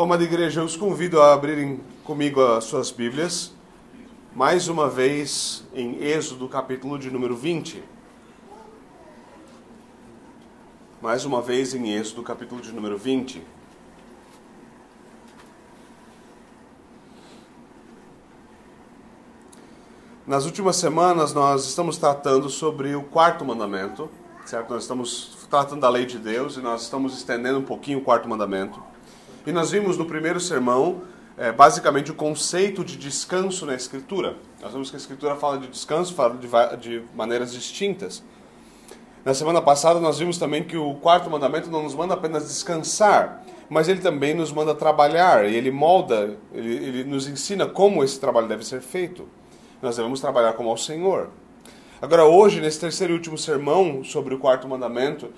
Bom, amada igreja, eu os convido a abrirem comigo as suas Bíblias, mais uma vez em Êxodo, capítulo de número 20. Mais uma vez em Êxodo, capítulo de número 20. Nas últimas semanas nós estamos tratando sobre o quarto mandamento, certo? Nós estamos tratando da lei de Deus e nós estamos estendendo um pouquinho o quarto mandamento. E nós vimos no primeiro sermão, é, basicamente, o conceito de descanso na Escritura. Nós vemos que a Escritura fala de descanso, fala de, de maneiras distintas. Na semana passada, nós vimos também que o quarto mandamento não nos manda apenas descansar, mas ele também nos manda trabalhar, e ele molda, ele, ele nos ensina como esse trabalho deve ser feito. Nós devemos trabalhar como ao Senhor. Agora, hoje, nesse terceiro e último sermão sobre o quarto mandamento,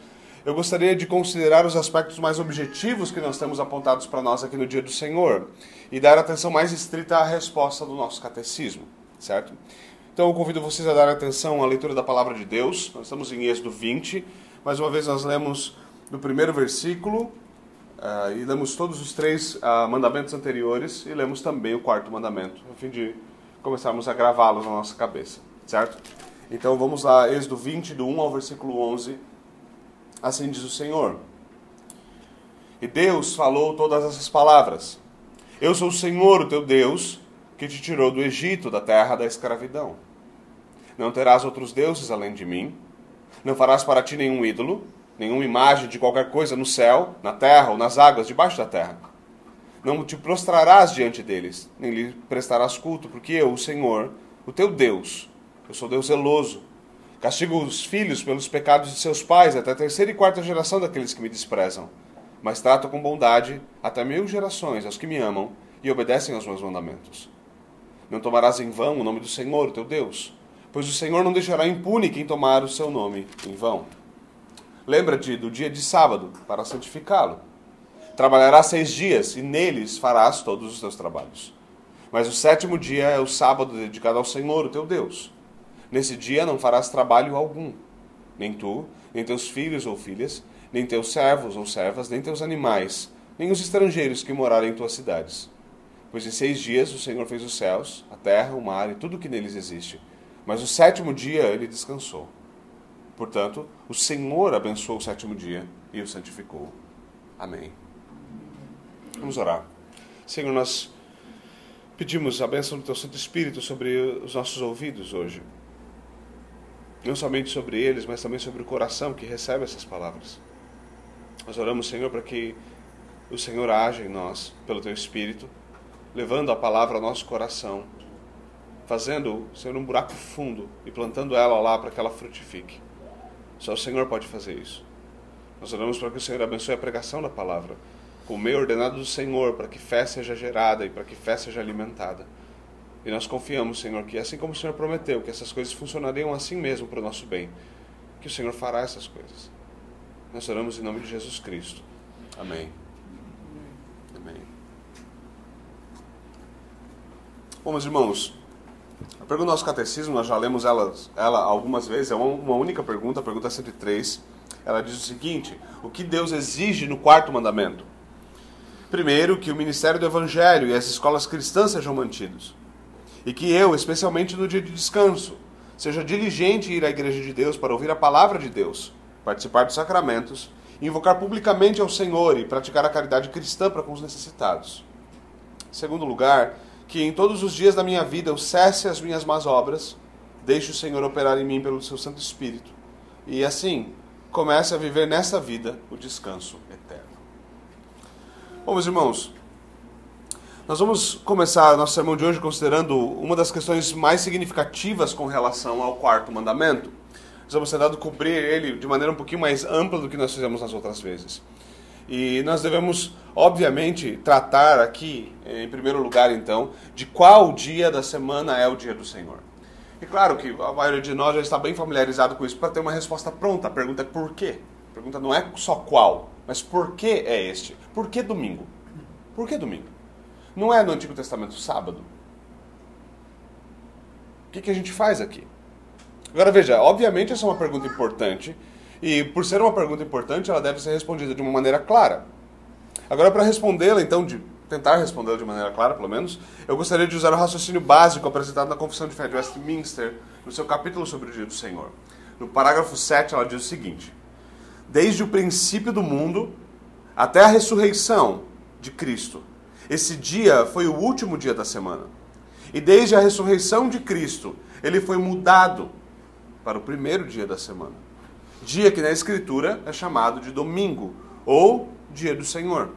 eu gostaria de considerar os aspectos mais objetivos que nós temos apontados para nós aqui no Dia do Senhor e dar atenção mais estrita à resposta do nosso catecismo, certo? Então eu convido vocês a dar atenção à leitura da palavra de Deus. Nós estamos em Êxodo 20. Mais uma vez nós lemos do primeiro versículo uh, e lemos todos os três uh, mandamentos anteriores e lemos também o quarto mandamento, a fim de começarmos a gravá-los na nossa cabeça, certo? Então vamos lá, Êxodo 20, do 1 ao versículo 11 Assim diz o Senhor. E Deus falou todas essas palavras. Eu sou o Senhor, o teu Deus, que te tirou do Egito, da terra da escravidão. Não terás outros deuses além de mim. Não farás para ti nenhum ídolo, nenhuma imagem de qualquer coisa no céu, na terra ou nas águas debaixo da terra. Não te prostrarás diante deles, nem lhe prestarás culto, porque eu, o Senhor, o teu Deus, eu sou Deus zeloso, Castigo os filhos pelos pecados de seus pais, até a terceira e quarta geração daqueles que me desprezam. Mas trato com bondade até mil gerações aos que me amam e obedecem aos meus mandamentos. Não tomarás em vão o nome do Senhor, teu Deus, pois o Senhor não deixará impune quem tomar o seu nome em vão. Lembra-te do dia de sábado, para santificá-lo. Trabalharás seis dias, e neles farás todos os teus trabalhos. Mas o sétimo dia é o sábado dedicado ao Senhor, teu Deus. Nesse dia não farás trabalho algum, nem tu, nem teus filhos ou filhas, nem teus servos ou servas, nem teus animais, nem os estrangeiros que morarem em tuas cidades. Pois em seis dias o Senhor fez os céus, a terra, o mar e tudo o que neles existe. Mas o sétimo dia ele descansou. Portanto, o Senhor abençoou o sétimo dia e o santificou. Amém. Vamos orar. Senhor, nós pedimos a bênção do Teu Santo Espírito sobre os nossos ouvidos hoje não somente sobre eles, mas também sobre o coração que recebe essas palavras. Nós oramos, Senhor, para que o Senhor age em nós pelo Teu Espírito, levando a palavra ao nosso coração, fazendo, Senhor, um buraco fundo e plantando ela lá para que ela frutifique. Só o Senhor pode fazer isso. Nós oramos para que o Senhor abençoe a pregação da palavra, com o meio ordenado do Senhor, para que fé seja gerada e para que fé seja alimentada. E nós confiamos, Senhor, que assim como o Senhor prometeu, que essas coisas funcionariam assim mesmo para o nosso bem, que o Senhor fará essas coisas. Nós oramos em nome de Jesus Cristo. Amém. Amém. Bom, meus irmãos, a pergunta do nosso catecismo, nós já lemos ela, ela algumas vezes, é uma, uma única pergunta, a pergunta 103. Ela diz o seguinte: O que Deus exige no quarto mandamento? Primeiro, que o ministério do Evangelho e as escolas cristãs sejam mantidos e que eu, especialmente no dia de descanso, seja diligente em ir à igreja de Deus para ouvir a palavra de Deus, participar dos sacramentos, invocar publicamente ao Senhor e praticar a caridade cristã para com os necessitados. Segundo lugar, que em todos os dias da minha vida eu cesse as minhas más obras, deixe o Senhor operar em mim pelo seu Santo Espírito, e assim comece a viver nessa vida o descanso eterno. Bom, meus irmãos, nós vamos começar nosso sermão de hoje considerando uma das questões mais significativas com relação ao quarto mandamento. Nós vamos tentar cobrir ele de maneira um pouquinho mais ampla do que nós fizemos nas outras vezes. E nós devemos, obviamente, tratar aqui, em primeiro lugar, então, de qual dia da semana é o dia do Senhor. E claro que a maioria de nós já está bem familiarizado com isso para ter uma resposta pronta. A pergunta é por quê? A pergunta não é só qual, mas por que é este? Por que domingo? Por que domingo? Não é no Antigo Testamento sábado? O que, que a gente faz aqui? Agora veja, obviamente essa é uma pergunta importante, e por ser uma pergunta importante, ela deve ser respondida de uma maneira clara. Agora, para respondê-la, então, de tentar respondê-la de maneira clara, pelo menos, eu gostaria de usar o raciocínio básico apresentado na Confissão de Fé de Westminster, no seu capítulo sobre o dia do Senhor. No parágrafo 7, ela diz o seguinte: Desde o princípio do mundo até a ressurreição de Cristo, esse dia foi o último dia da semana. E desde a ressurreição de Cristo, ele foi mudado para o primeiro dia da semana. Dia que na Escritura é chamado de domingo ou dia do Senhor.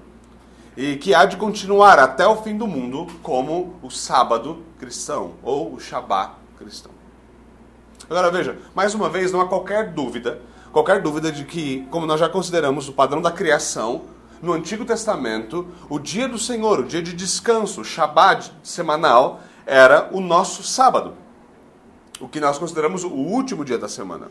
E que há de continuar até o fim do mundo como o sábado cristão ou o Shabá cristão. Agora veja, mais uma vez, não há qualquer dúvida, qualquer dúvida de que, como nós já consideramos o padrão da criação, no Antigo Testamento, o dia do Senhor, o dia de descanso, o Shabbat semanal, era o nosso sábado. O que nós consideramos o último dia da semana.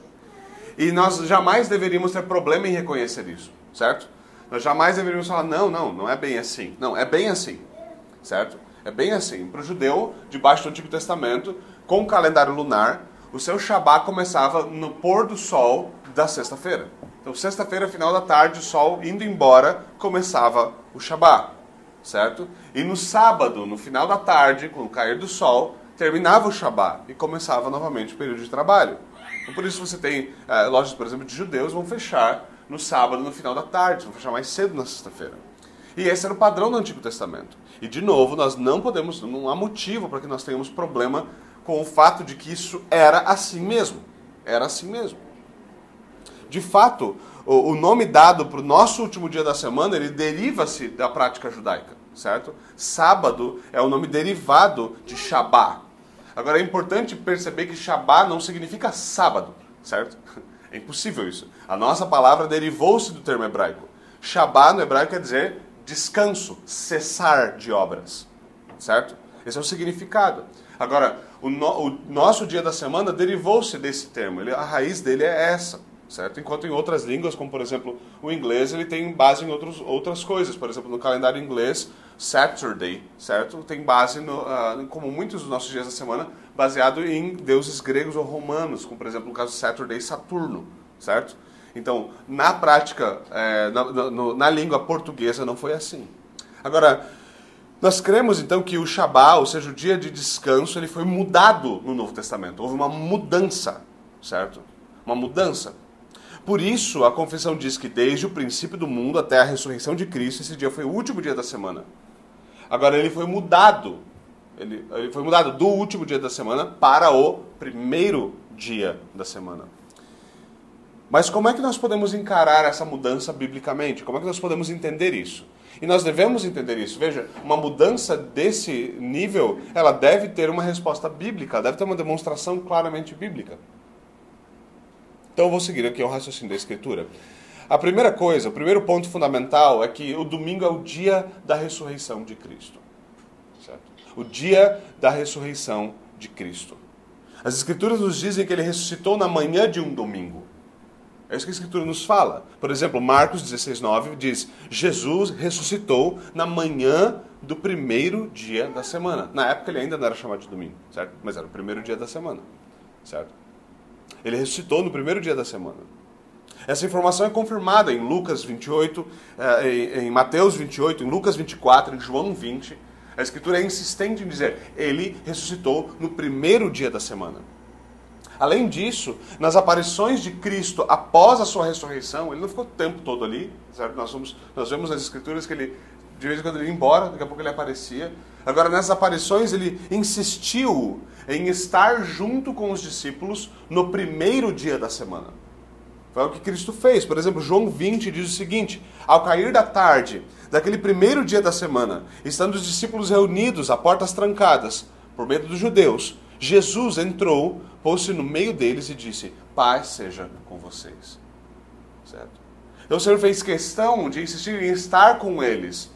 E nós jamais deveríamos ter problema em reconhecer isso, certo? Nós jamais deveríamos falar, não, não, não é bem assim. Não, é bem assim, certo? É bem assim. Para o judeu, debaixo do Antigo Testamento, com o calendário lunar, o seu Shabat começava no pôr do sol da sexta-feira. Então, sexta-feira, final da tarde, o sol indo embora, começava o Shabat, certo? E no sábado, no final da tarde, com o cair do sol, terminava o Shabat e começava novamente o período de trabalho. Então, por isso você tem é, lojas, por exemplo, de judeus vão fechar no sábado, no final da tarde, vão fechar mais cedo na sexta-feira. E esse era o padrão do Antigo Testamento. E de novo, nós não podemos, não há motivo para que nós tenhamos problema com o fato de que isso era assim mesmo. Era assim mesmo. De fato, o, o nome dado para o nosso último dia da semana, ele deriva-se da prática judaica, certo? Sábado é o nome derivado de Shabá. Agora é importante perceber que Shabá não significa sábado, certo? É impossível isso. A nossa palavra derivou-se do termo hebraico. Shabá no hebraico quer dizer descanso, cessar de obras, certo? Esse é o significado. Agora, o, no, o nosso dia da semana derivou-se desse termo. Ele, a raiz dele é essa, certo? Enquanto em outras línguas, como por exemplo o inglês, ele tem base em outros, outras coisas. Por exemplo, no calendário inglês, Saturday, certo? Tem base, no, uh, como muitos dos nossos dias da semana, baseado em deuses gregos ou romanos, como por exemplo no caso Saturday, Saturno, certo? Então, na prática, é, na, na, língua portuguesa, não foi assim. Agora, nós cremos então que o Shabat, ou seja, o dia de descanso, ele foi mudado no Novo Testamento. Houve uma mudança, certo? Uma mudança. Por isso, a confissão diz que desde o princípio do mundo até a ressurreição de Cristo, esse dia foi o último dia da semana. Agora, ele foi mudado. Ele, ele foi mudado do último dia da semana para o primeiro dia da semana. Mas como é que nós podemos encarar essa mudança biblicamente? Como é que nós podemos entender isso? E nós devemos entender isso. Veja, uma mudança desse nível, ela deve ter uma resposta bíblica, deve ter uma demonstração claramente bíblica. Então eu vou seguir aqui o raciocínio da Escritura. A primeira coisa, o primeiro ponto fundamental é que o domingo é o dia da ressurreição de Cristo. Certo? O dia da ressurreição de Cristo. As Escrituras nos dizem que ele ressuscitou na manhã de um domingo. É isso que a Escritura nos fala. Por exemplo, Marcos 16, 9 diz: Jesus ressuscitou na manhã do primeiro dia da semana. Na época ele ainda não era chamado de domingo, certo? Mas era o primeiro dia da semana, certo? Ele ressuscitou no primeiro dia da semana. Essa informação é confirmada em Lucas 28, eh, em Mateus 28, em Lucas 24, em João 20. A Escritura é insistente em dizer: ele ressuscitou no primeiro dia da semana. Além disso, nas aparições de Cristo após a sua ressurreição, ele não ficou o tempo todo ali, certo? Nós, somos, nós vemos nas escrituras que ele, de vez em quando ele ia embora, daqui a pouco ele aparecia. Agora, nessas aparições, ele insistiu em estar junto com os discípulos no primeiro dia da semana. Foi o que Cristo fez. Por exemplo, João 20 diz o seguinte: Ao cair da tarde, daquele primeiro dia da semana, estando os discípulos reunidos a portas trancadas, por medo dos judeus, Jesus entrou, pôs-se no meio deles e disse: Paz seja com vocês. Certo? Então o Senhor fez questão de insistir em estar com eles.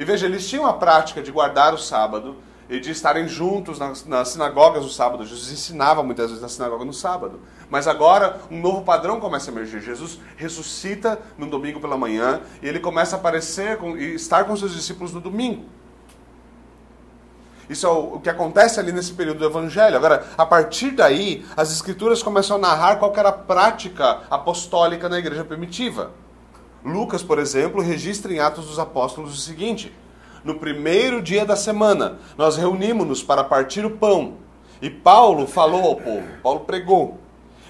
E veja, eles tinham a prática de guardar o sábado e de estarem juntos nas, nas sinagogas no sábado. Jesus ensinava muitas vezes na sinagoga no sábado. Mas agora um novo padrão começa a emergir. Jesus ressuscita no domingo pela manhã e ele começa a aparecer com, e estar com seus discípulos no domingo. Isso é o, que acontece ali nesse período do Evangelho. Agora, a partir daí, as Escrituras começam a narrar qual era a prática apostólica na igreja primitiva. Lucas, por exemplo, registra em Atos dos Apóstolos o seguinte: No primeiro dia da semana, nós reunimos-nos para partir o pão. E Paulo falou ao povo, Paulo pregou.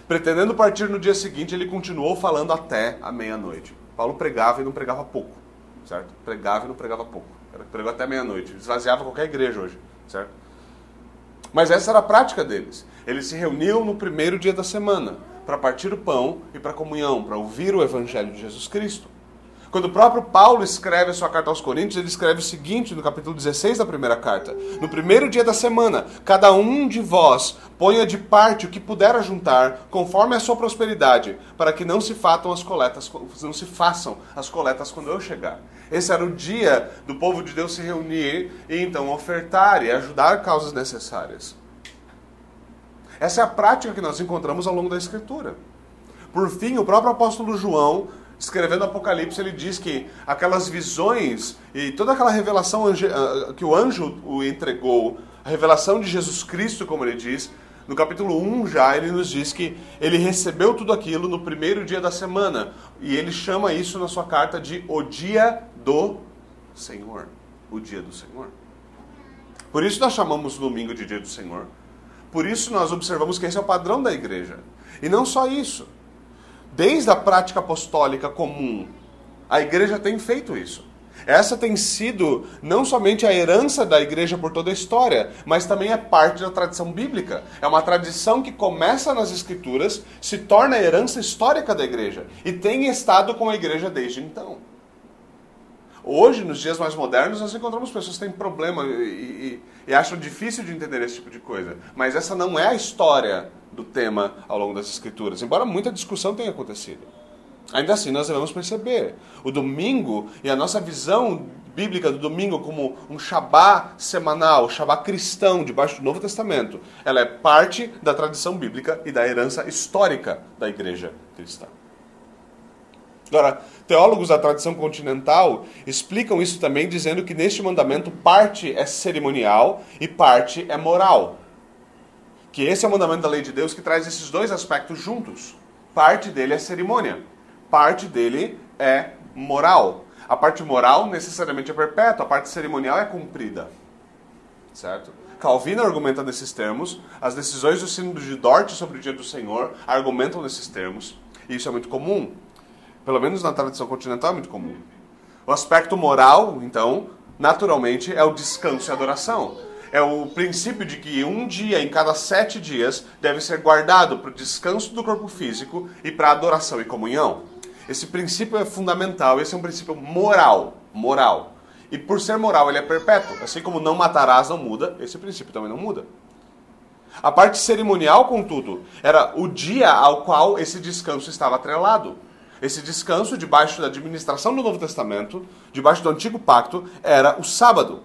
Pretendendo partir no dia seguinte, ele continuou falando até a meia-noite. Paulo pregava e não pregava pouco, certo? Pregava e não pregava pouco. Pregou até meia-noite. Esvaziava qualquer igreja hoje, certo? Mas essa era a prática deles. Eles se reuniam no primeiro dia da semana para partir o pão e para comunhão, para ouvir o evangelho de Jesus Cristo. Quando o próprio Paulo escreve a sua carta aos Coríntios, ele escreve o seguinte no capítulo 16 da primeira carta: No primeiro dia da semana, cada um de vós ponha de parte o que puder ajuntar, conforme a sua prosperidade, para que não se as coletas, não se façam as coletas quando eu chegar. Esse era o dia do povo de Deus se reunir e então ofertar e ajudar causas necessárias. Essa é a prática que nós encontramos ao longo da Escritura. Por fim, o próprio apóstolo João escrevendo Apocalipse, ele diz que aquelas visões e toda aquela revelação ah, que o anjo o entregou, a revelação de Jesus Cristo, como ele diz, no capítulo 1 já ele nos diz que ele recebeu tudo aquilo no primeiro dia da semana. E ele chama isso na sua carta de o dia do Senhor. O dia do Senhor. Por isso nós chamamos o domingo de dia do Senhor. Por isso nós observamos que esse é o padrão da igreja. E não só isso. Desde a prática apostólica comum, a igreja tem feito isso. Essa tem sido não somente a herança da igreja por toda a história, mas também é parte da tradição bíblica. É uma tradição que começa nas escrituras, se torna a herança histórica da igreja e tem estado com a igreja desde então. Hoje, nos dias mais modernos, nós encontramos pessoas que têm problema e, e, e acham difícil de entender esse tipo de coisa. Mas essa não é a história do tema ao longo das Escrituras, embora muita discussão tenha acontecido. Ainda assim, nós devemos perceber o domingo e a nossa visão bíblica do domingo como um Shabá semanal, Shabá cristão, debaixo do Novo Testamento, ela é parte da tradição bíblica e da herança histórica da igreja cristã. Agora, teólogos da tradição continental explicam isso também dizendo que neste mandamento parte é cerimonial e parte é moral. Que esse é o mandamento da lei de Deus que traz esses dois aspectos juntos. Parte dele é cerimônia, parte dele é moral. A parte moral necessariamente é perpétua, a parte cerimonial é cumprida. Certo? Calvino argumenta nesses termos, as decisões do Sínodo de Dort sobre o dia do Senhor argumentam nesses termos, e isso é muito comum. Pelo menos na tradição continental é muito comum. O aspecto moral, então, naturalmente, é o descanso e adoração é o princípio de que um dia em cada sete dias deve ser guardado para o descanso do corpo físico e para adoração e comunhão. Esse princípio é fundamental, esse é um princípio moral, moral. E por ser moral, ele é perpétuo. Assim como não matarás não muda, esse princípio também não muda. A parte cerimonial, contudo, era o dia ao qual esse descanso estava atrelado. Esse descanso, debaixo da administração do Novo Testamento, debaixo do Antigo Pacto, era o sábado.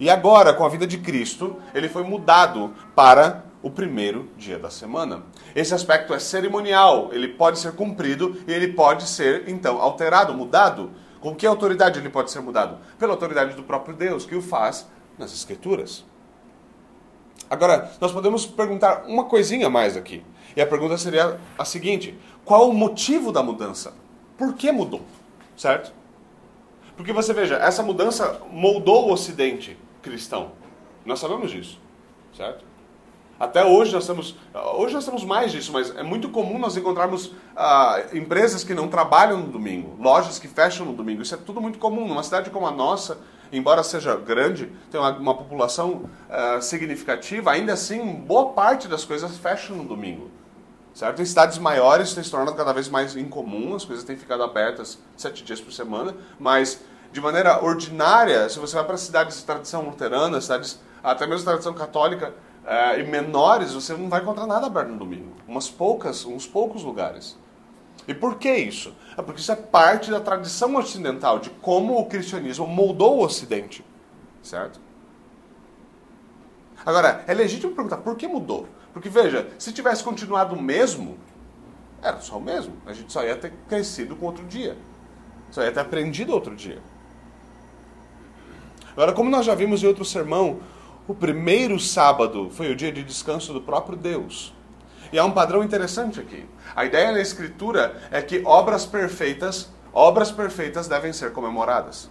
E agora, com a vida de Cristo, ele foi mudado para o primeiro dia da semana. Esse aspecto é cerimonial, ele pode ser cumprido e ele pode ser, então, alterado, mudado. Com que autoridade ele pode ser mudado? Pela autoridade do próprio Deus, que o faz nas Escrituras. Agora, nós podemos perguntar uma coisinha mais aqui. E a pergunta seria a seguinte: qual o motivo da mudança? Por que mudou? Certo? Porque você veja, essa mudança moldou o Ocidente cristão. Nós sabemos disso, certo? Até hoje nós temos, hoje nós temos mais disso, mas é muito comum nós encontrarmos ah, empresas que não trabalham no domingo, lojas que fecham no domingo. Isso é tudo muito comum. Numa cidade como a nossa, embora seja grande, tem uma, uma população ah, significativa, ainda assim boa parte das coisas fecham no domingo. Certo? Em cidades maiores tem se tornado cada vez mais incomum, as coisas têm ficado abertas sete dias por semana, mas de maneira ordinária, se você vai para cidades de tradição luterana, cidades até mesmo de tradição católica é, e menores, você não vai encontrar nada aberto no domingo. Umas poucas, uns poucos lugares. E por que isso? É porque isso é parte da tradição ocidental, de como o cristianismo moldou o Ocidente. Certo? Agora, é legítimo perguntar por que mudou? Porque veja, se tivesse continuado o mesmo, era só o mesmo. A gente só ia ter crescido com outro dia. Só ia ter aprendido outro dia. Agora, como nós já vimos em outro sermão, o primeiro sábado foi o dia de descanso do próprio Deus. E há um padrão interessante aqui. A ideia na Escritura é que obras perfeitas obras perfeitas devem ser comemoradas.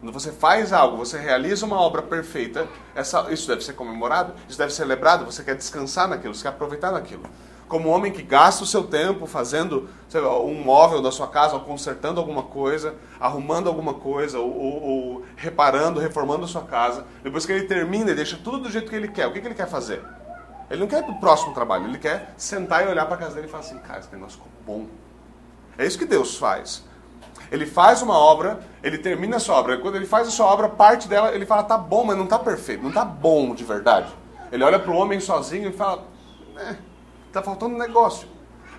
Quando você faz algo, você realiza uma obra perfeita, essa, isso deve ser comemorado, isso deve ser celebrado, você quer descansar naquilo, você quer aproveitar naquilo. Como um homem que gasta o seu tempo fazendo lá, um móvel da sua casa, ou consertando alguma coisa, arrumando alguma coisa, ou, ou, ou, reparando, reformando a sua casa, depois que ele termina e deixa tudo do jeito que ele quer, o que, que ele quer fazer? Ele não quer ir para o próximo trabalho, ele quer sentar e olhar para a casa dele e falar assim, cara, esse negócio ficou bom. É isso que Deus faz. Ele faz uma obra, ele termina essa obra. Quando ele faz a sua obra, parte dela, ele fala, tá bom, mas não tá perfeito, não tá bom de verdade. Ele olha para o homem sozinho e fala, é, tá faltando um negócio.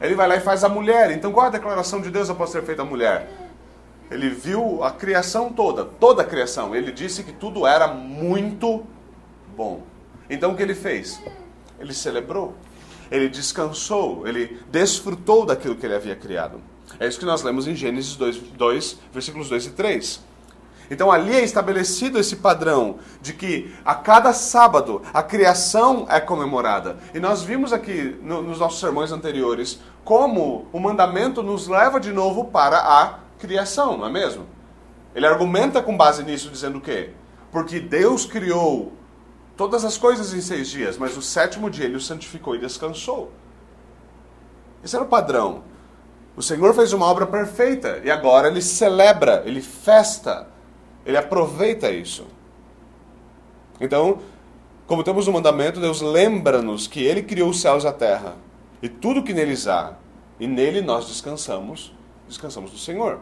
Ele vai lá e faz a mulher. Então qual é a declaração de Deus após ter feito a mulher? Ele viu a criação toda, toda a criação. Ele disse que tudo era muito bom. Então o que ele fez? Ele celebrou, ele descansou, ele desfrutou daquilo que ele havia criado. É isso que nós lemos em Gênesis 2, 2 versículos 2 e 3. Então ali é estabelecido esse padrão de que a cada sábado a criação é comemorada. E nós vimos aqui no, nos nossos sermões anteriores como o mandamento nos leva de novo para a criação, não é mesmo? Ele argumenta com base nisso, dizendo o quê? Porque Deus criou todas as coisas em seis dias, mas o sétimo dia ele o santificou e descansou. Esse era o padrão. O Senhor fez uma obra perfeita e agora ele celebra, ele festa, ele aproveita isso. Então, como temos o um mandamento, Deus lembra-nos que ele criou os céus e a terra e tudo que neles há, e nele nós descansamos, descansamos do Senhor.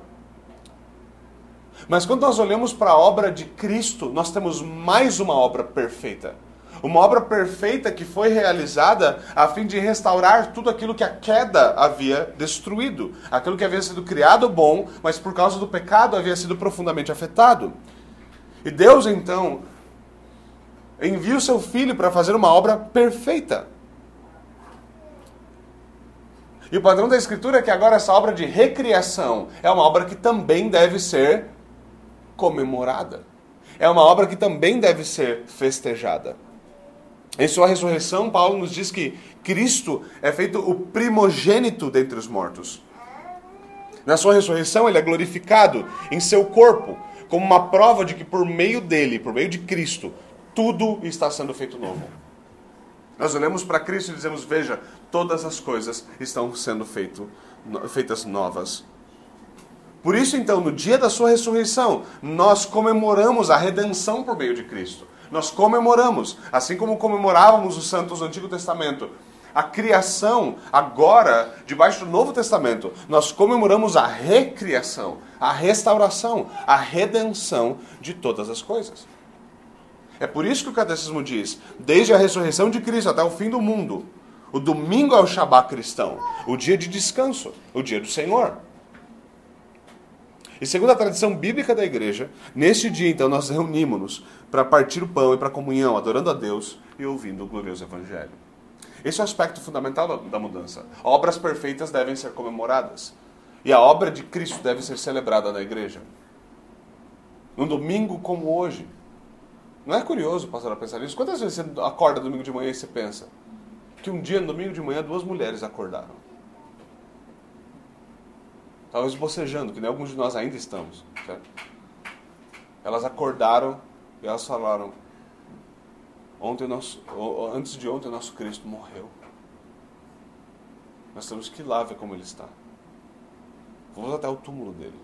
Mas quando nós olhamos para a obra de Cristo, nós temos mais uma obra perfeita. Uma obra perfeita que foi realizada a fim de restaurar tudo aquilo que a queda havia destruído. Aquilo que havia sido criado bom, mas por causa do pecado havia sido profundamente afetado. E Deus então envia o seu filho para fazer uma obra perfeita. E o padrão da Escritura é que agora essa obra de recriação é uma obra que também deve ser comemorada. É uma obra que também deve ser festejada. Em sua ressurreição, Paulo nos diz que Cristo é feito o primogênito dentre os mortos. Na sua ressurreição, ele é glorificado em seu corpo, como uma prova de que por meio dele, por meio de Cristo, tudo está sendo feito novo. Nós olhamos para Cristo e dizemos: Veja, todas as coisas estão sendo feito, feitas novas. Por isso, então, no dia da sua ressurreição, nós comemoramos a redenção por meio de Cristo. Nós comemoramos, assim como comemorávamos os santos do Antigo Testamento, a criação agora, debaixo do Novo Testamento, nós comemoramos a recriação, a restauração, a redenção de todas as coisas. É por isso que o Catecismo diz: desde a ressurreição de Cristo até o fim do mundo, o domingo é o Shabat cristão, o dia de descanso, o dia do Senhor. E segundo a tradição bíblica da igreja, neste dia então nós reunimos-nos para partir o pão e para a comunhão, adorando a Deus e ouvindo o glorioso Evangelho. Esse é o aspecto fundamental da mudança. Obras perfeitas devem ser comemoradas. E a obra de Cristo deve ser celebrada na igreja. Num domingo como hoje. Não é curioso, pastor, a pensar nisso? Quantas vezes você acorda domingo de manhã e você pensa que um dia, no domingo de manhã, duas mulheres acordaram? Talvez bocejando, que nem alguns de nós ainda estamos. Certo? Elas acordaram e elas falaram: ontem nosso, antes de ontem, o nosso Cristo morreu. Nós temos que ir lá ver como ele está. Vamos até o túmulo dele.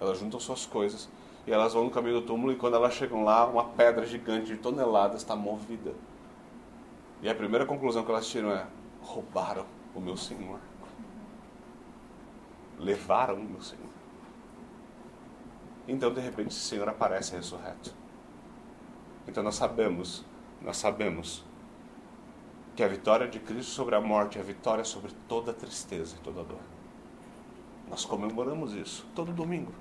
Elas juntam suas coisas e elas vão no caminho do túmulo e quando elas chegam lá, uma pedra gigante de toneladas está movida. E a primeira conclusão que elas tiram é: roubaram o meu Senhor levaram o meu Senhor. Então, de repente, o Senhor aparece ressurreto. Então, nós sabemos, nós sabemos que a vitória de Cristo sobre a morte é a vitória sobre toda tristeza e toda dor. Nós comemoramos isso todo domingo.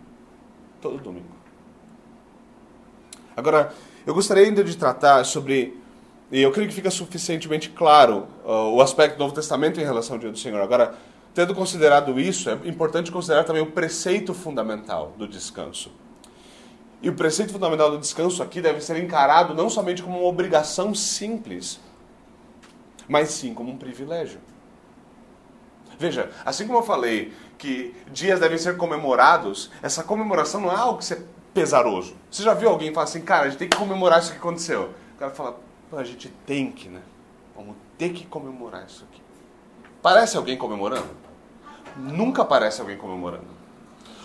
Todo domingo. Agora, eu gostaria ainda de tratar sobre, e eu creio que fica suficientemente claro uh, o aspecto do Novo Testamento em relação ao dia do Senhor. Agora, Tendo considerado isso, é importante considerar também o preceito fundamental do descanso. E o preceito fundamental do descanso aqui deve ser encarado não somente como uma obrigação simples, mas sim como um privilégio. Veja, assim como eu falei que dias devem ser comemorados, essa comemoração não é algo que ser pesaroso. Você já viu alguém falar assim, cara, a gente tem que comemorar isso que aconteceu? O cara fala, a gente tem que, né? Vamos ter que comemorar isso aqui. Parece alguém comemorando? Nunca parece alguém comemorando.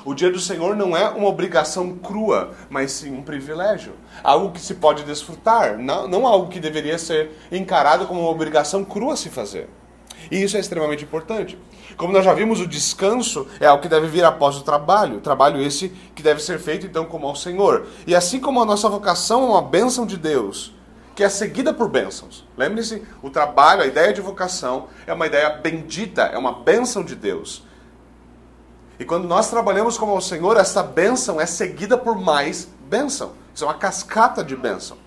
O dia do Senhor não é uma obrigação crua, mas sim um privilégio. Algo que se pode desfrutar, não, não algo que deveria ser encarado como uma obrigação crua a se fazer. E isso é extremamente importante. Como nós já vimos, o descanso é algo que deve vir após o trabalho. Trabalho esse que deve ser feito então como ao Senhor. E assim como a nossa vocação é uma bênção de Deus, que é seguida por bênçãos. Lembre-se, o trabalho, a ideia de vocação é uma ideia bendita, é uma bênção de Deus. E quando nós trabalhamos como ao Senhor, essa bênção é seguida por mais bênção. Isso é uma cascata de bênção.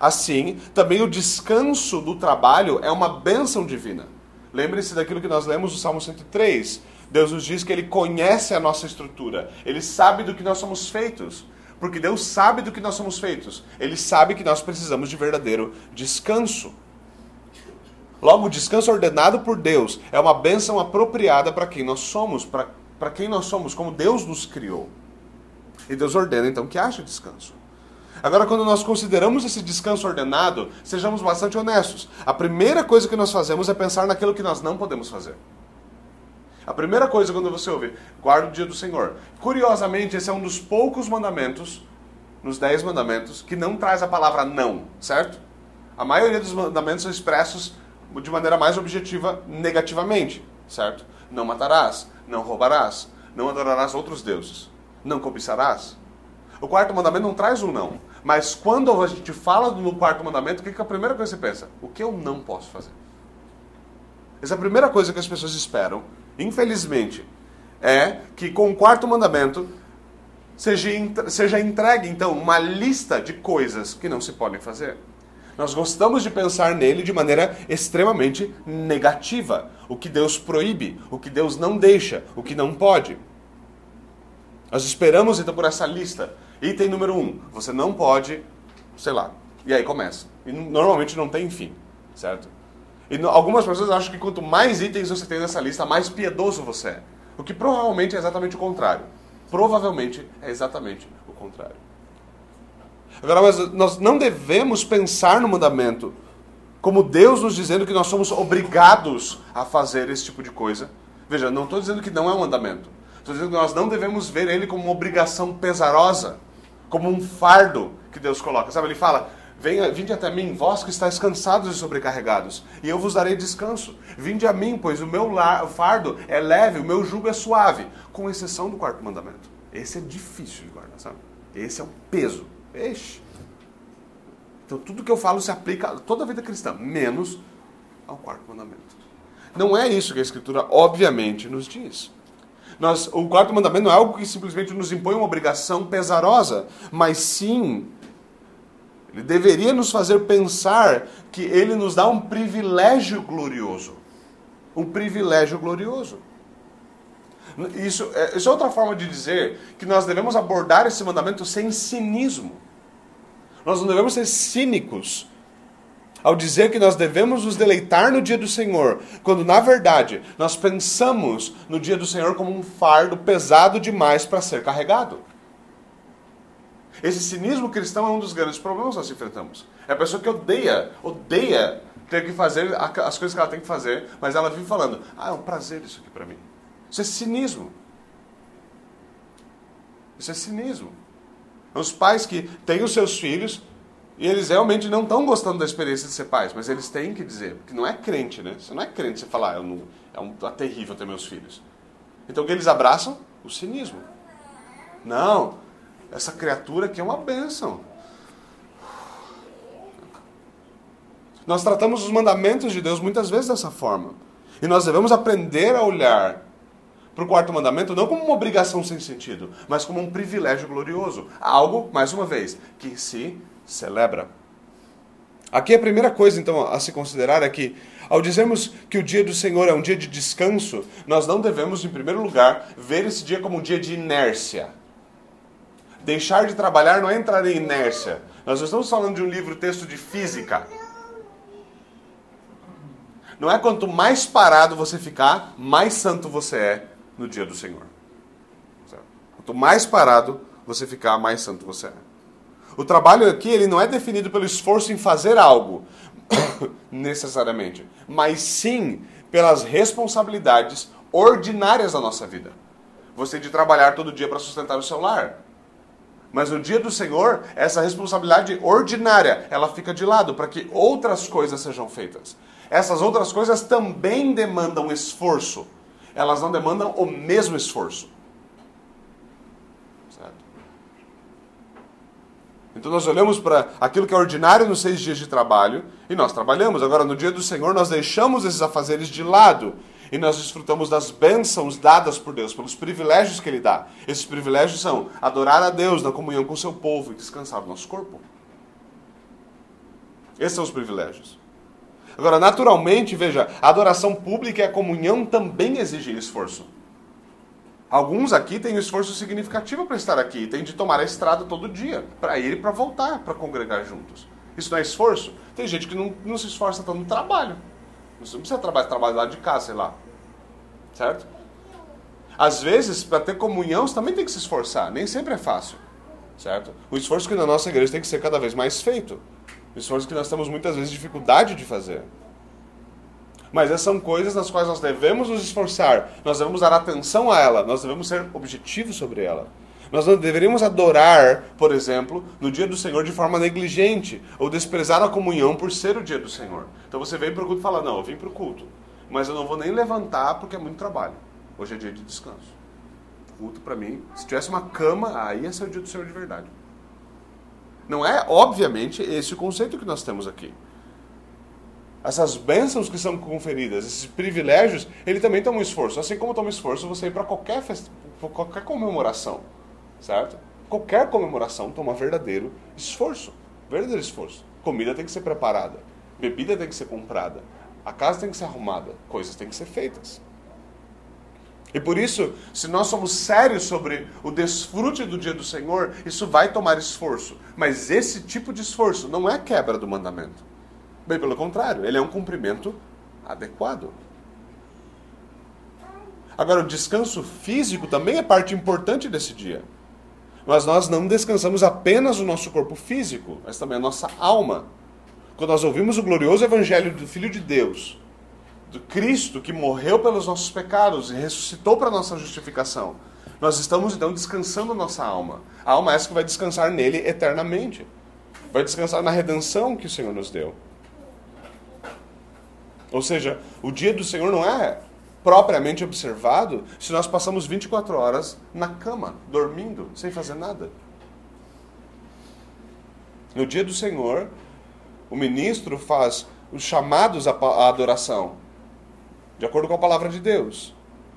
Assim, também o descanso do trabalho é uma bênção divina. Lembre-se daquilo que nós lemos no Salmo 103. Deus nos diz que Ele conhece a nossa estrutura. Ele sabe do que nós somos feitos. Porque Deus sabe do que nós somos feitos. Ele sabe que nós precisamos de verdadeiro descanso. Logo, o descanso ordenado por Deus é uma bênção apropriada para quem nós somos, para quem nós somos, como Deus nos criou. E Deus ordena então que haja descanso. Agora, quando nós consideramos esse descanso ordenado, sejamos bastante honestos. A primeira coisa que nós fazemos é pensar naquilo que nós não podemos fazer. A primeira coisa quando você ouve, guarda o dia do Senhor. Curiosamente, esse é um dos poucos mandamentos, nos dez mandamentos, que não traz a palavra não, certo? A maioria dos mandamentos são expressos de maneira mais objetiva negativamente, certo? Não matarás, não roubarás, não adorarás outros deuses, não cobiçarás. O quarto mandamento não traz um não. Mas quando a gente fala no quarto mandamento, o que é a primeira coisa que você pensa? O que eu não posso fazer? Essa é a primeira coisa que as pessoas esperam, infelizmente, é que com o quarto mandamento seja, seja entregue, então, uma lista de coisas que não se podem fazer. Nós gostamos de pensar nele de maneira extremamente negativa. O que Deus proíbe, o que Deus não deixa, o que não pode. Nós esperamos então por essa lista. Item número um: você não pode, sei lá. E aí começa. E normalmente não tem fim, certo? E algumas pessoas acham que quanto mais itens você tem nessa lista, mais piedoso você é. O que provavelmente é exatamente o contrário. Provavelmente é exatamente o contrário. Agora, mas nós não devemos pensar no mandamento como Deus nos dizendo que nós somos obrigados a fazer esse tipo de coisa. Veja, não estou dizendo que não é um mandamento. Estou dizendo que nós não devemos ver ele como uma obrigação pesarosa, como um fardo que Deus coloca. Sabe, ele fala: Venha, vinde até mim, vós que estáis cansados e sobrecarregados, e eu vos darei descanso. Vinde a mim, pois o meu fardo é leve, o meu jugo é suave, com exceção do quarto mandamento. Esse é difícil de guardar, sabe? Esse é o peso. Peixe. Então tudo que eu falo se aplica a toda a vida cristã, menos ao quarto mandamento. Não é isso que a Escritura, obviamente, nos diz. Nós, o quarto mandamento não é algo que simplesmente nos impõe uma obrigação pesarosa, mas sim, ele deveria nos fazer pensar que ele nos dá um privilégio glorioso. Um privilégio glorioso. Isso, é, isso é outra forma de dizer que nós devemos abordar esse mandamento sem cinismo. Nós não devemos ser cínicos ao dizer que nós devemos nos deleitar no dia do Senhor, quando na verdade nós pensamos no dia do Senhor como um fardo pesado demais para ser carregado. Esse cinismo cristão é um dos grandes problemas que nós enfrentamos. É a pessoa que odeia, odeia ter que fazer as coisas que ela tem que fazer, mas ela vive falando: ah, é um prazer isso aqui para mim. Isso é cinismo. Isso é cinismo. Os pais que têm os seus filhos e eles realmente não estão gostando da experiência de ser pais, mas eles têm que dizer, porque não é crente, né? Você não é crente você falar, ah, não, é um, é terrível ter meus filhos. Então o que eles abraçam? O cinismo. Não, essa criatura aqui é uma bênção. Nós tratamos os mandamentos de Deus muitas vezes dessa forma. E nós devemos aprender a olhar para o quarto mandamento não como uma obrigação sem sentido, mas como um privilégio glorioso. Algo, mais uma vez, que se celebra. Aqui a primeira coisa, então, a se considerar é que, ao dizermos que o dia do Senhor é um dia de descanso, nós não devemos, em primeiro lugar, ver esse dia como um dia de inércia. Deixar de trabalhar não é entrar em inércia. Nós estamos falando de um livro texto de física. Não é quanto mais parado você ficar, mais santo você é no dia do Senhor. Quanto mais parado você ficar, mais santo você é. O trabalho aqui ele não é definido pelo esforço em fazer algo, necessariamente, mas sim pelas responsabilidades ordinárias da nossa vida. Você de trabalhar todo dia para sustentar o seu lar. Mas no dia do Senhor, essa responsabilidade ordinária, ela fica de lado para que outras coisas sejam feitas. Essas outras coisas também demandam esforço. Elas não demandam o mesmo esforço. Certo? Então nós olhamos para aquilo que é ordinário nos seis dias de trabalho e nós trabalhamos. Agora, no dia do Senhor, nós deixamos esses afazeres de lado e nós desfrutamos das bênçãos dadas por Deus, pelos privilégios que Ele dá. Esses privilégios são adorar a Deus na comunhão com o seu povo e descansar no nosso corpo. Esses são os privilégios. Agora, naturalmente, veja, a adoração pública e a comunhão também exigem esforço. Alguns aqui têm esforço significativo para estar aqui, têm de tomar a estrada todo dia, para ir e para voltar, para congregar juntos. Isso não é esforço? Tem gente que não, não se esforça tanto no trabalho. Você não precisa trabalhar, trabalhar de casa, sei lá. Certo? Às vezes, para ter comunhão, você também tem que se esforçar. Nem sempre é fácil. Certo? O esforço que na nossa igreja tem que ser cada vez mais feito. O esforço que nós temos muitas vezes dificuldade de fazer. Mas essas são coisas nas quais nós devemos nos esforçar, nós devemos dar atenção a ela, nós devemos ser objetivos sobre ela. Nós não deveríamos adorar, por exemplo, no dia do Senhor de forma negligente ou desprezar a comunhão por ser o dia do Senhor. Então você vem para o culto e fala: Não, eu vim para o culto, mas eu não vou nem levantar porque é muito trabalho. Hoje é dia de descanso. Culto para mim, se tivesse uma cama, aí ia ser o dia do Senhor de verdade. Não é, obviamente, esse o conceito que nós temos aqui. Essas bênçãos que são conferidas, esses privilégios, ele também toma um esforço. Assim como toma esforço você ir para qualquer, qualquer comemoração certo? Qualquer comemoração toma verdadeiro esforço, verdadeiro esforço. Comida tem que ser preparada, bebida tem que ser comprada, a casa tem que ser arrumada, coisas têm que ser feitas. E por isso, se nós somos sérios sobre o desfrute do dia do Senhor, isso vai tomar esforço. Mas esse tipo de esforço não é quebra do mandamento. Bem pelo contrário, ele é um cumprimento adequado. Agora, o descanso físico também é parte importante desse dia. Mas nós não descansamos apenas o nosso corpo físico, mas também a nossa alma. Quando nós ouvimos o glorioso evangelho do Filho de Deus, do Cristo que morreu pelos nossos pecados e ressuscitou para a nossa justificação, nós estamos então descansando a nossa alma. A alma é essa que vai descansar nele eternamente. Vai descansar na redenção que o Senhor nos deu. Ou seja, o dia do Senhor não é propriamente observado se nós passamos 24 horas na cama, dormindo, sem fazer nada. No dia do Senhor, o ministro faz os chamados à adoração, de acordo com a palavra de Deus.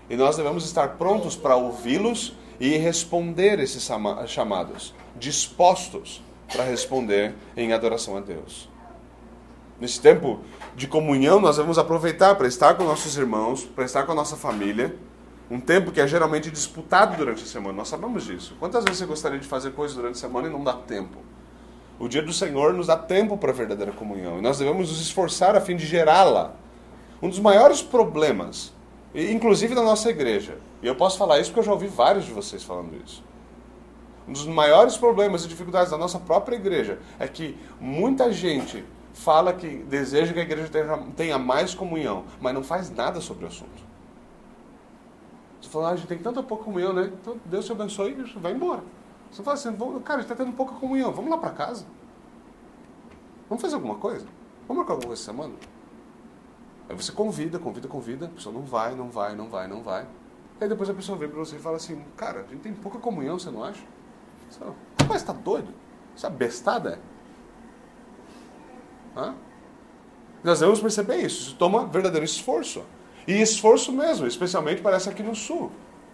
E nós devemos estar prontos para ouvi-los e responder esses chamados, dispostos para responder em adoração a Deus. Nesse tempo de comunhão, nós vamos aproveitar para estar com nossos irmãos, para estar com a nossa família. Um tempo que é geralmente disputado durante a semana, nós sabemos disso. Quantas vezes você gostaria de fazer coisas durante a semana e não dá tempo? O dia do Senhor nos dá tempo para a verdadeira comunhão e nós devemos nos esforçar a fim de gerá-la. Um dos maiores problemas, inclusive da nossa igreja, e eu posso falar isso porque eu já ouvi vários de vocês falando isso. Um dos maiores problemas e dificuldades da nossa própria igreja é que muita gente fala que deseja que a igreja tenha, mais comunhão, mas não faz nada sobre o assunto. Você fala, ah, a gente tem tanta pouca comunhão, né? Então Deus te abençoe e vai embora. Você fala assim, cara, a gente está tendo pouca comunhão, vamos lá para casa. Vamos fazer alguma coisa? Vamos marcar alguma coisa essa semana? Aí você convida, convida, convida, a pessoa não vai, não vai, não vai, não vai. Aí depois a pessoa vem para você e fala assim, cara, a gente tem pouca comunhão, você não acha? Você fala, rapaz, tá doido? Isso é bestada? É? Hã? Nós devemos perceber isso. Isso toma verdadeiro esforço. E esforço mesmo, especialmente parece aqui no sul.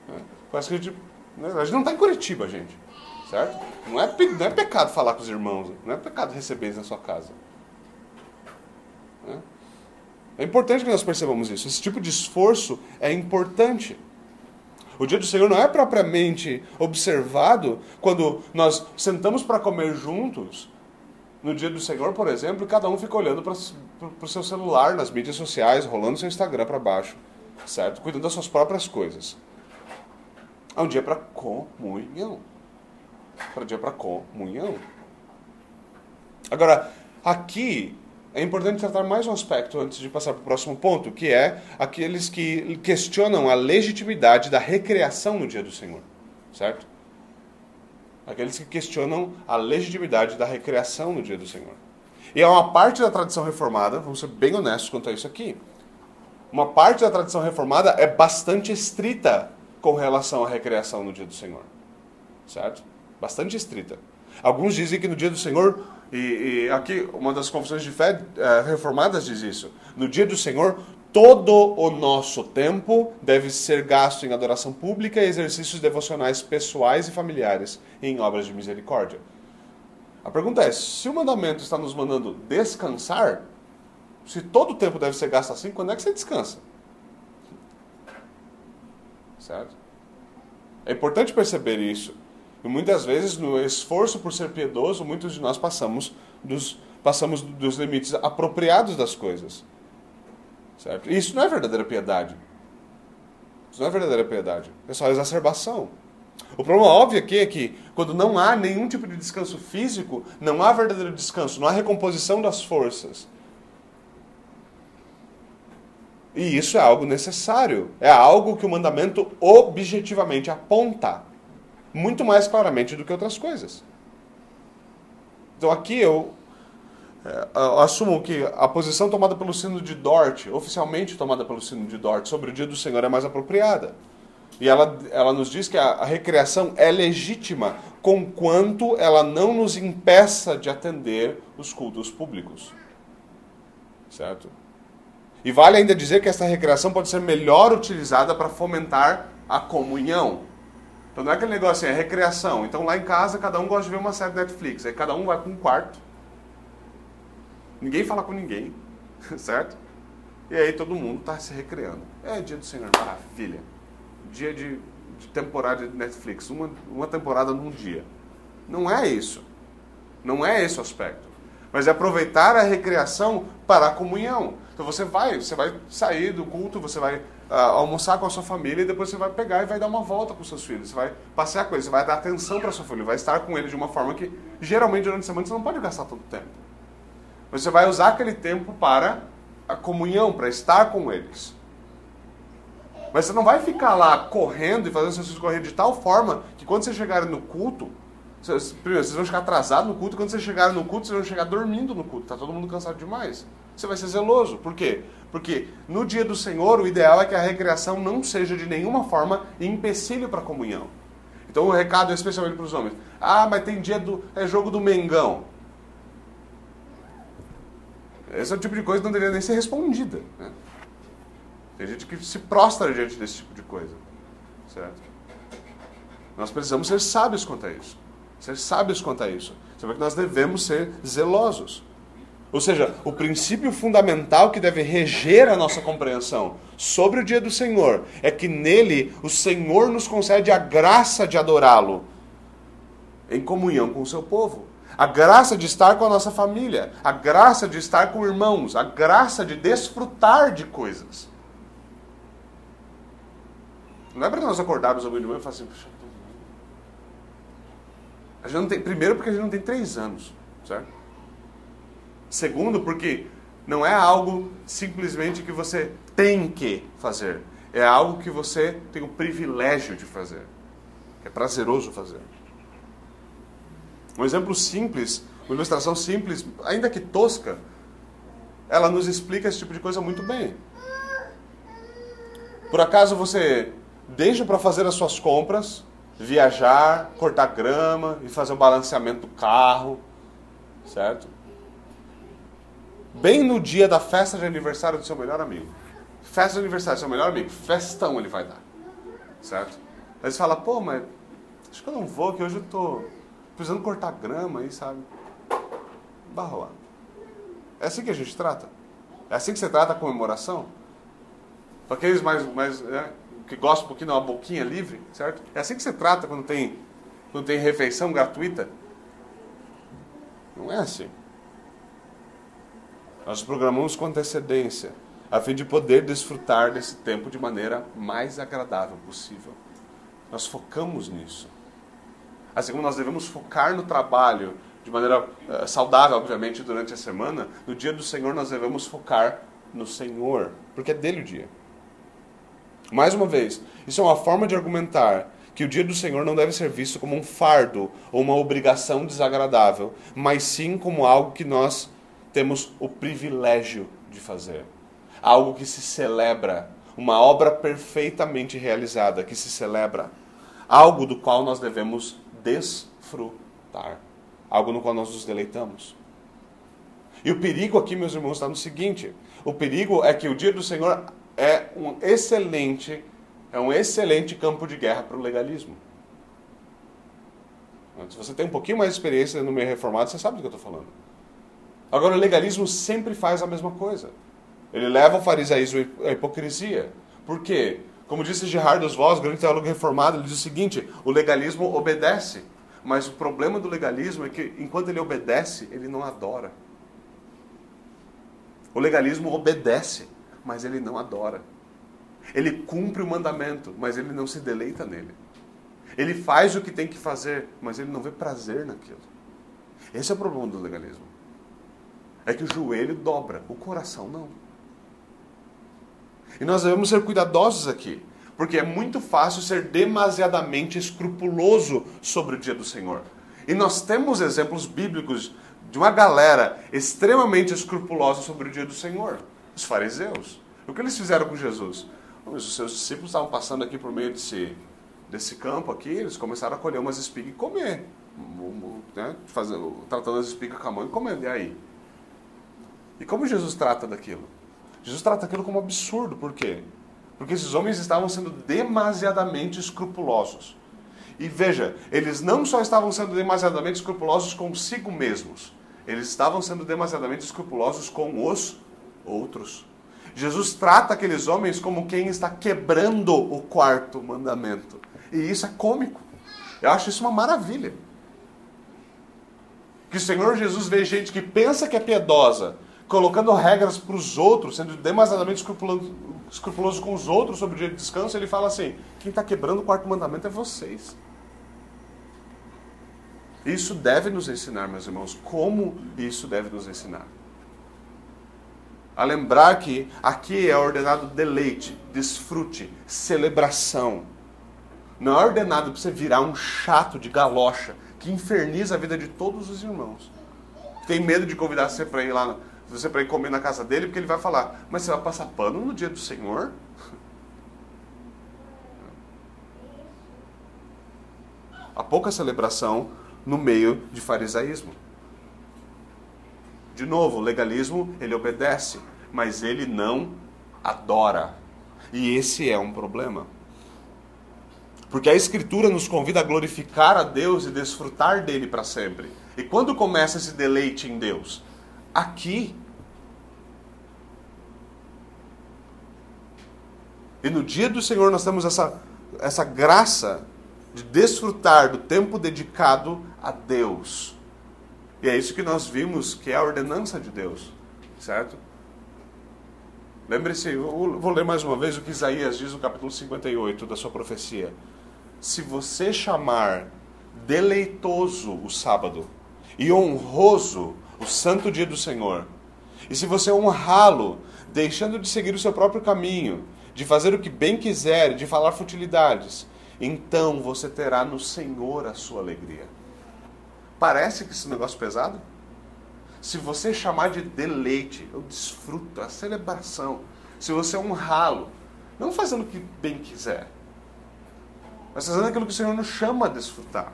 Né? Parece que a gente, né? a gente não está em Curitiba, gente. Certo? Não é, não é pecado falar com os irmãos. Não é pecado receber eles na sua casa. Né? É importante que nós percebamos isso. Esse tipo de esforço é importante. O dia do Senhor não é propriamente observado quando nós sentamos para comer juntos no dia do Senhor, por exemplo, cada um fica olhando para o seu celular, nas mídias sociais, rolando seu Instagram para baixo, certo? Cuidando das suas próprias coisas. É um dia para comunhão. Para dia para comunhão. Agora, aqui é importante tratar mais um aspecto antes de passar para o próximo ponto, que é aqueles que questionam a legitimidade da recreação no dia do Senhor. Certo? Aqueles que questionam a legitimidade da recreação no dia do Senhor. E é uma parte da tradição reformada, vamos ser bem honestos quanto a isso aqui. Uma parte da tradição reformada é bastante estrita com relação à recreação no dia do Senhor. Certo? Bastante estrita. Alguns dizem que no dia do Senhor, e, e aqui uma das confissões de fé é, reformadas diz isso: no dia do Senhor, todo o nosso tempo deve ser gasto em adoração pública e exercícios devocionais pessoais e familiares em obras de misericórdia. A pergunta é: se o mandamento está nos mandando descansar, se todo o tempo deve ser gasto assim, quando é que você descansa? Certo? É importante perceber isso. E muitas vezes, no esforço por ser piedoso, muitos de nós passamos dos, passamos dos limites apropriados das coisas. Certo? E isso não é verdadeira piedade. Isso não é verdadeira piedade. É só exacerbação. O problema óbvio aqui é que quando não há nenhum tipo de descanso físico, não há verdadeiro descanso, não há recomposição das forças. E isso é algo necessário. É algo que o mandamento objetivamente aponta. Muito mais claramente do que outras coisas. Então aqui eu, é, eu assumo que a posição tomada pelo sino de Dort, oficialmente tomada pelo sino de Dort, sobre o dia do Senhor é mais apropriada. E ela, ela nos diz que a, a recreação é legítima, conquanto ela não nos impeça de atender os cultos públicos. Certo? E vale ainda dizer que essa recreação pode ser melhor utilizada para fomentar a comunhão. Então não é aquele negócio assim, é recreação. Então lá em casa cada um gosta de ver uma série Netflix. Aí cada um vai para um quarto. Ninguém fala com ninguém, certo? E aí todo mundo está se recreando. É dia do Senhor, maravilha. Dia de, de temporada de Netflix, uma, uma temporada num dia. Não é isso. Não é esse o aspecto. Mas é aproveitar a recreação para a comunhão. Então você vai, você vai sair do culto, você vai uh, almoçar com a sua família e depois você vai pegar e vai dar uma volta com seus filhos. Você vai passear com eles, você vai dar atenção para sua família, vai estar com eles de uma forma que geralmente durante a semana você não pode gastar tanto tempo. Você vai usar aquele tempo para a comunhão, para estar com eles. Mas você não vai ficar lá correndo e fazendo seus filhos correr de tal forma que quando vocês chegarem no culto, vocês, primeiro, vocês vão chegar atrasados no culto, quando vocês chegarem no culto, vocês vão chegar dormindo no culto. Está todo mundo cansado demais. Você vai ser zeloso. Por quê? Porque no dia do Senhor, o ideal é que a recreação não seja de nenhuma forma empecilho para a comunhão. Então o recado é especialmente para os homens. Ah, mas tem dia do. é jogo do Mengão. Esse é o tipo de coisa que não deveria nem ser respondida. Né? Tem gente que se prostra diante desse tipo de coisa. Certo? Nós precisamos ser sábios quanto a isso. Ser sábios quanto a isso. Vê que nós devemos ser zelosos. Ou seja, o princípio fundamental que deve reger a nossa compreensão sobre o dia do Senhor é que nele o Senhor nos concede a graça de adorá-lo em comunhão com o seu povo. A graça de estar com a nossa família, a graça de estar com irmãos, a graça de desfrutar de coisas. Não é para nós acordarmos amanhã de manhã e falar assim, a gente não tem, primeiro porque a gente não tem três anos, certo? Segundo, porque não é algo simplesmente que você tem que fazer. É algo que você tem o privilégio de fazer. É prazeroso fazer. Um exemplo simples, uma ilustração simples, ainda que tosca, ela nos explica esse tipo de coisa muito bem. Por acaso você deixa para fazer as suas compras, viajar, cortar grama e fazer o balanceamento do carro, certo? bem no dia da festa de aniversário do seu melhor amigo. Festa de aniversário do seu melhor amigo, festão ele vai dar. Certo? Aí você fala, pô, mas acho que eu não vou, que hoje eu tô precisando cortar grama aí, sabe? Vai rolar. É assim que a gente trata? É assim que você trata a comemoração? Para aqueles mais, mais né, que gostam um pouquinho uma boquinha livre, certo? É assim que você trata quando tem, quando tem refeição gratuita? Não é assim. Nós programamos com antecedência, a fim de poder desfrutar desse tempo de maneira mais agradável possível. Nós focamos nisso. Assim como nós devemos focar no trabalho de maneira uh, saudável, obviamente, durante a semana, no dia do Senhor nós devemos focar no Senhor, porque é dele o dia. Mais uma vez, isso é uma forma de argumentar que o dia do Senhor não deve ser visto como um fardo ou uma obrigação desagradável, mas sim como algo que nós temos o privilégio de fazer. Algo que se celebra, uma obra perfeitamente realizada que se celebra, algo do qual nós devemos desfrutar, algo no qual nós nos deleitamos. E o perigo aqui, meus irmãos, está no seguinte: o perigo é que o dia do Senhor é um excelente, é um excelente campo de guerra para o legalismo. Se você tem um pouquinho mais de experiência no meio reformado, você sabe do que eu estou falando. Agora, o legalismo sempre faz a mesma coisa. Ele leva o farisaísmo à hipocrisia. Por quê? Como disse Gerardo Voss, grande teólogo reformado, ele diz o seguinte: o legalismo obedece. Mas o problema do legalismo é que, enquanto ele obedece, ele não adora. O legalismo obedece, mas ele não adora. Ele cumpre o mandamento, mas ele não se deleita nele. Ele faz o que tem que fazer, mas ele não vê prazer naquilo. Esse é o problema do legalismo. É que o joelho dobra, o coração não. E nós devemos ser cuidadosos aqui, porque é muito fácil ser demasiadamente escrupuloso sobre o dia do Senhor. E nós temos exemplos bíblicos de uma galera extremamente escrupulosa sobre o dia do Senhor, os fariseus. O que eles fizeram com Jesus? Os seus discípulos estavam passando aqui por meio desse, desse campo aqui, eles começaram a colher umas espigas e comer. Né? Fazendo, tratando as espigas com a mão e comendo. E aí? E como Jesus trata daquilo? Jesus trata aquilo como absurdo. Por quê? Porque esses homens estavam sendo demasiadamente escrupulosos. E veja, eles não só estavam sendo demasiadamente escrupulosos consigo mesmos, eles estavam sendo demasiadamente escrupulosos com os outros. Jesus trata aqueles homens como quem está quebrando o quarto mandamento. E isso é cômico. Eu acho isso uma maravilha. Que o Senhor Jesus vê gente que pensa que é piedosa, colocando regras para os outros, sendo demasiadamente escrupuloso, escrupuloso com os outros sobre o dia de descanso, ele fala assim: quem está quebrando o quarto mandamento é vocês. Isso deve nos ensinar, meus irmãos, como isso deve nos ensinar. A lembrar que aqui é ordenado deleite, desfrute, celebração. Não é ordenado para você virar um chato de galocha que inferniza a vida de todos os irmãos. Tem medo de convidar você para ir lá, você para ir comer na casa dele, porque ele vai falar: "Mas você vai passar pano no dia do Senhor?" Há pouca celebração no meio de farisaísmo. De novo, o legalismo, ele obedece, mas ele não adora. E esse é um problema. Porque a Escritura nos convida a glorificar a Deus e desfrutar dele para sempre. E quando começa esse deleite em Deus? Aqui. E no dia do Senhor nós temos essa, essa graça de desfrutar do tempo dedicado a Deus. E é isso que nós vimos que é a ordenança de Deus, certo? Lembre-se, vou ler mais uma vez o que Isaías diz no capítulo 58 da sua profecia. Se você chamar deleitoso o sábado e honroso o santo dia do Senhor, e se você honrá-lo, deixando de seguir o seu próprio caminho, de fazer o que bem quiser, de falar futilidades, então você terá no Senhor a sua alegria. Parece que esse negócio é pesado? Se você chamar de deleite, eu desfruto, a celebração, se você honrá-lo, não fazendo o que bem quiser, mas fazendo aquilo que o Senhor nos chama a desfrutar,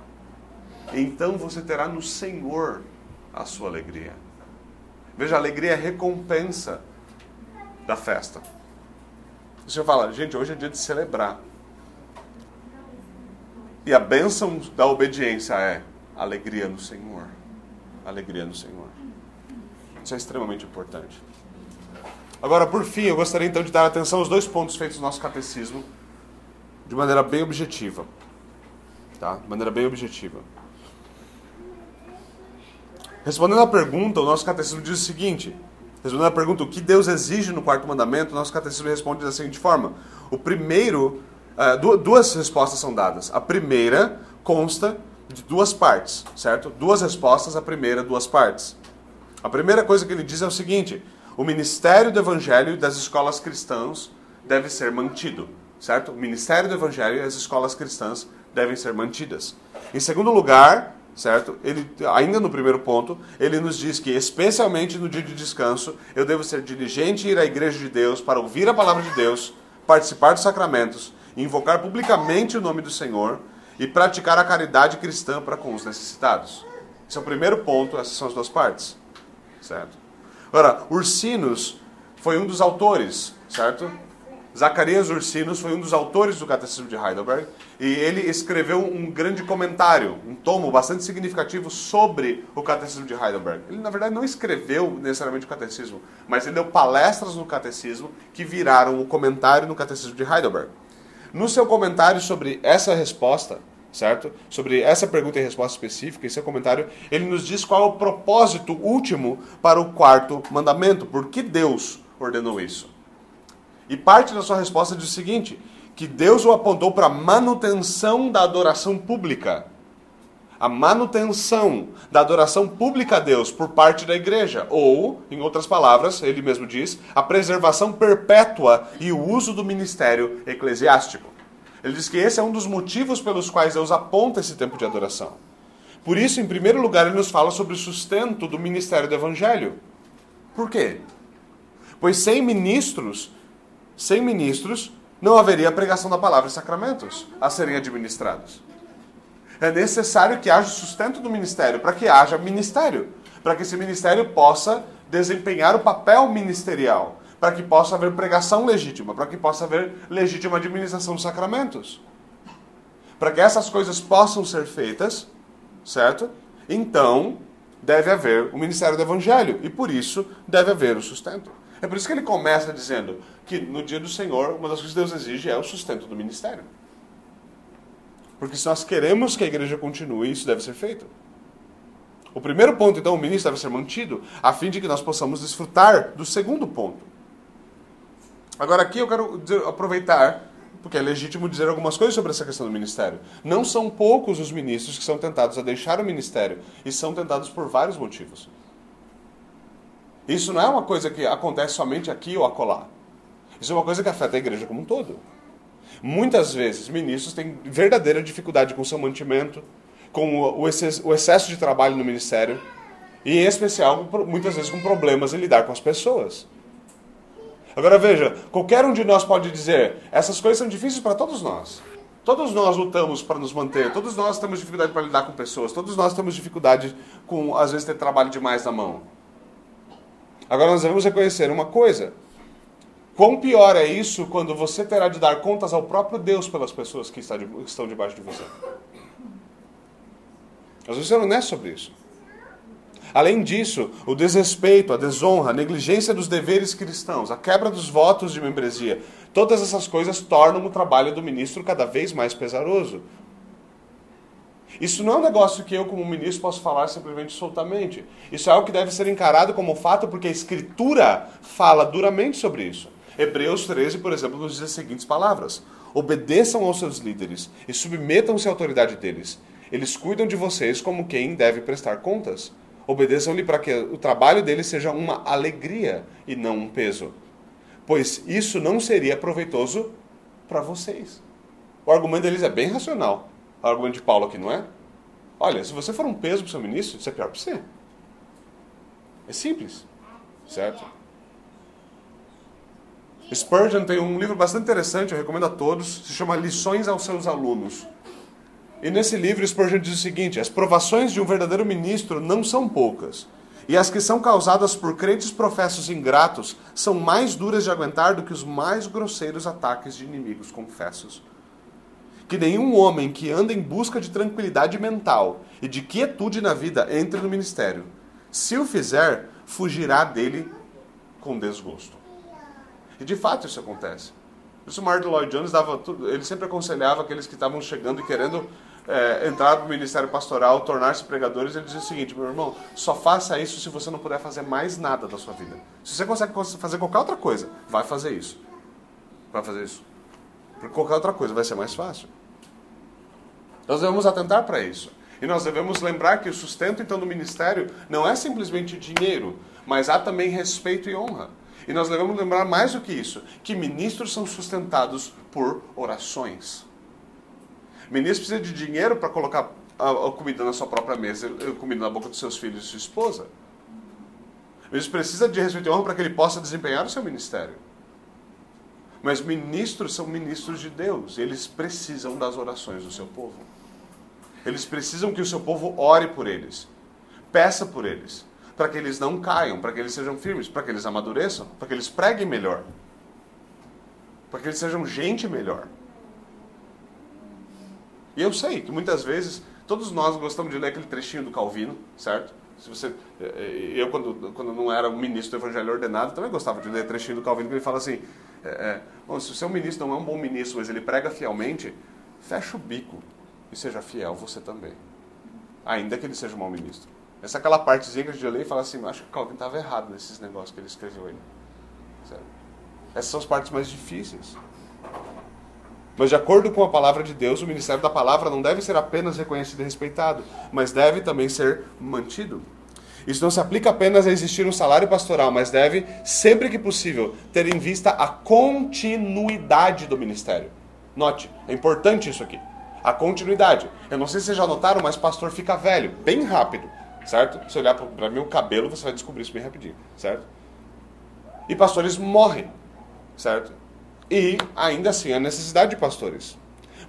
então você terá no Senhor a sua alegria. Veja, a alegria é a recompensa da festa. Senhor fala, gente, hoje é dia de celebrar. E a bênção da obediência é alegria no Senhor. Alegria no Senhor. Isso é extremamente importante. Agora, por fim, eu gostaria então de dar atenção aos dois pontos feitos no nosso catecismo de maneira bem objetiva. Tá? De maneira bem objetiva. Respondendo à pergunta, o nosso catecismo diz o seguinte: respondendo à pergunta o que Deus exige no quarto mandamento, o nosso catecismo responde da seguinte forma: o primeiro uh, duas respostas são dadas. A primeira consta de duas partes, certo? Duas respostas, a primeira, duas partes. A primeira coisa que ele diz é o seguinte: o ministério do evangelho e das escolas cristãs deve ser mantido, certo? O ministério do evangelho e as escolas cristãs devem ser mantidas. Em segundo lugar, certo? Ele ainda no primeiro ponto, ele nos diz que especialmente no dia de descanso, eu devo ser diligente e ir à igreja de Deus para ouvir a palavra de Deus, participar dos sacramentos, invocar publicamente o nome do Senhor e praticar a caridade cristã para com os necessitados. Esse é o primeiro ponto, essas são as duas partes, certo? Agora, Ursinos foi um dos autores, certo? Zacarias Ursinos foi um dos autores do Catecismo de Heidelberg e ele escreveu um grande comentário, um tomo bastante significativo sobre o Catecismo de Heidelberg. Ele, na verdade, não escreveu necessariamente o Catecismo, mas ele deu palestras no Catecismo que viraram o comentário no Catecismo de Heidelberg. No seu comentário sobre essa resposta, certo? Sobre essa pergunta e resposta específica, em seu comentário, ele nos diz qual é o propósito último para o quarto mandamento, por que Deus ordenou isso. E parte da sua resposta diz o seguinte: que Deus o apontou para a manutenção da adoração pública. A manutenção da adoração pública a Deus por parte da igreja. Ou, em outras palavras, ele mesmo diz, a preservação perpétua e o uso do ministério eclesiástico. Ele diz que esse é um dos motivos pelos quais Deus aponta esse tempo de adoração. Por isso, em primeiro lugar, ele nos fala sobre o sustento do ministério do evangelho. Por quê? Pois sem ministros sem ministros, não haveria pregação da palavra e sacramentos a serem administrados. É necessário que haja sustento do ministério, para que haja ministério, para que esse ministério possa desempenhar o papel ministerial, para que possa haver pregação legítima, para que possa haver legítima administração dos sacramentos. Para que essas coisas possam ser feitas, certo? Então, deve haver o ministério do evangelho, e por isso deve haver o sustento. É por isso que ele começa dizendo que no dia do Senhor, uma das coisas que Deus exige é o sustento do ministério. Porque se nós queremos que a igreja continue, isso deve ser feito. O primeiro ponto, então, o ministro deve ser mantido, a fim de que nós possamos desfrutar do segundo ponto. Agora, aqui eu quero dizer, aproveitar, porque é legítimo dizer algumas coisas sobre essa questão do ministério. Não são poucos os ministros que são tentados a deixar o ministério, e são tentados por vários motivos. Isso não é uma coisa que acontece somente aqui ou acolá. Isso é uma coisa que afeta a igreja como um todo. Muitas vezes, ministros têm verdadeira dificuldade com seu mantimento, com o excesso de trabalho no ministério, e em especial, muitas vezes, com problemas em lidar com as pessoas. Agora veja, qualquer um de nós pode dizer, essas coisas são difíceis para todos nós. Todos nós lutamos para nos manter, todos nós temos dificuldade para lidar com pessoas, todos nós temos dificuldade com, às vezes, ter trabalho demais na mão. Agora nós devemos reconhecer uma coisa. Quão pior é isso quando você terá de dar contas ao próprio Deus pelas pessoas que estão debaixo de você. Às vezes você não é sobre isso. Além disso, o desrespeito, a desonra, a negligência dos deveres cristãos, a quebra dos votos de membresia, todas essas coisas tornam o trabalho do ministro cada vez mais pesaroso. Isso não é um negócio que eu, como ministro, posso falar simplesmente soltamente. Isso é algo que deve ser encarado como fato, porque a Escritura fala duramente sobre isso. Hebreus 13, por exemplo, nos diz as seguintes palavras: Obedeçam aos seus líderes e submetam-se à autoridade deles. Eles cuidam de vocês como quem deve prestar contas. Obedeçam-lhe para que o trabalho deles seja uma alegria e não um peso. Pois isso não seria proveitoso para vocês. O argumento deles é bem racional o argumento de Paulo aqui, não é? Olha, se você for um peso para o seu ministro, isso é pior para você. É simples, certo? Spurgeon tem um livro bastante interessante, eu recomendo a todos, se chama Lições aos seus alunos. E nesse livro, Spurgeon diz o seguinte: as provações de um verdadeiro ministro não são poucas, e as que são causadas por crentes professos ingratos são mais duras de aguentar do que os mais grosseiros ataques de inimigos confessos que nenhum homem que anda em busca de tranquilidade mental e de quietude na vida entre no ministério. Se o fizer, fugirá dele com desgosto. E de fato isso acontece. Isso Martin Lloyd Jones dava tudo, ele sempre aconselhava aqueles que estavam chegando e querendo é, entrar para o ministério pastoral, tornar-se pregadores, ele dizia o seguinte, meu irmão, só faça isso se você não puder fazer mais nada da sua vida. Se você consegue fazer qualquer outra coisa, vai fazer isso. Vai fazer isso. Porque qualquer outra coisa vai ser mais fácil. Nós devemos atentar para isso. E nós devemos lembrar que o sustento, então, do ministério não é simplesmente dinheiro, mas há também respeito e honra. E nós devemos lembrar mais do que isso, que ministros são sustentados por orações. Ministro precisa de dinheiro para colocar a, comida na sua própria mesa, a comida na boca dos seus filhos e sua esposa. Ministro precisa de respeito e honra para que ele possa desempenhar o seu ministério. Mas ministros são ministros de Deus, eles precisam das orações do seu povo. Eles precisam que o seu povo ore por eles, peça por eles, para que eles não caiam, para que eles sejam firmes, para que eles amadureçam, para que eles preguem melhor, para que eles sejam gente melhor. E eu sei que muitas vezes todos nós gostamos de ler aquele trechinho do Calvino, certo? Se você, eh, eh, eu quando, quando não era ministro do Evangelho ordenado também gostava de ler trechinho do Calvino que ele fala assim: é, é, bom, se o seu ministro não é um bom ministro, mas ele prega fielmente, fecha o bico e seja fiel você também, ainda que ele seja um mau ministro. Essa aquela partezinha que a gente lê e fala assim: acho que o Calvin estava errado nesses negócios que ele escreveu aí. Essas são as partes mais difíceis. Mas, de acordo com a palavra de Deus, o ministério da palavra não deve ser apenas reconhecido e respeitado, mas deve também ser mantido. Isso não se aplica apenas a existir um salário pastoral, mas deve, sempre que possível, ter em vista a continuidade do ministério. Note, é importante isso aqui. A continuidade. Eu não sei se vocês já notaram, mas pastor fica velho, bem rápido, certo? Se olhar para o cabelo, você vai descobrir isso bem rapidinho, certo? E pastores morrem, certo? E ainda assim a necessidade de pastores.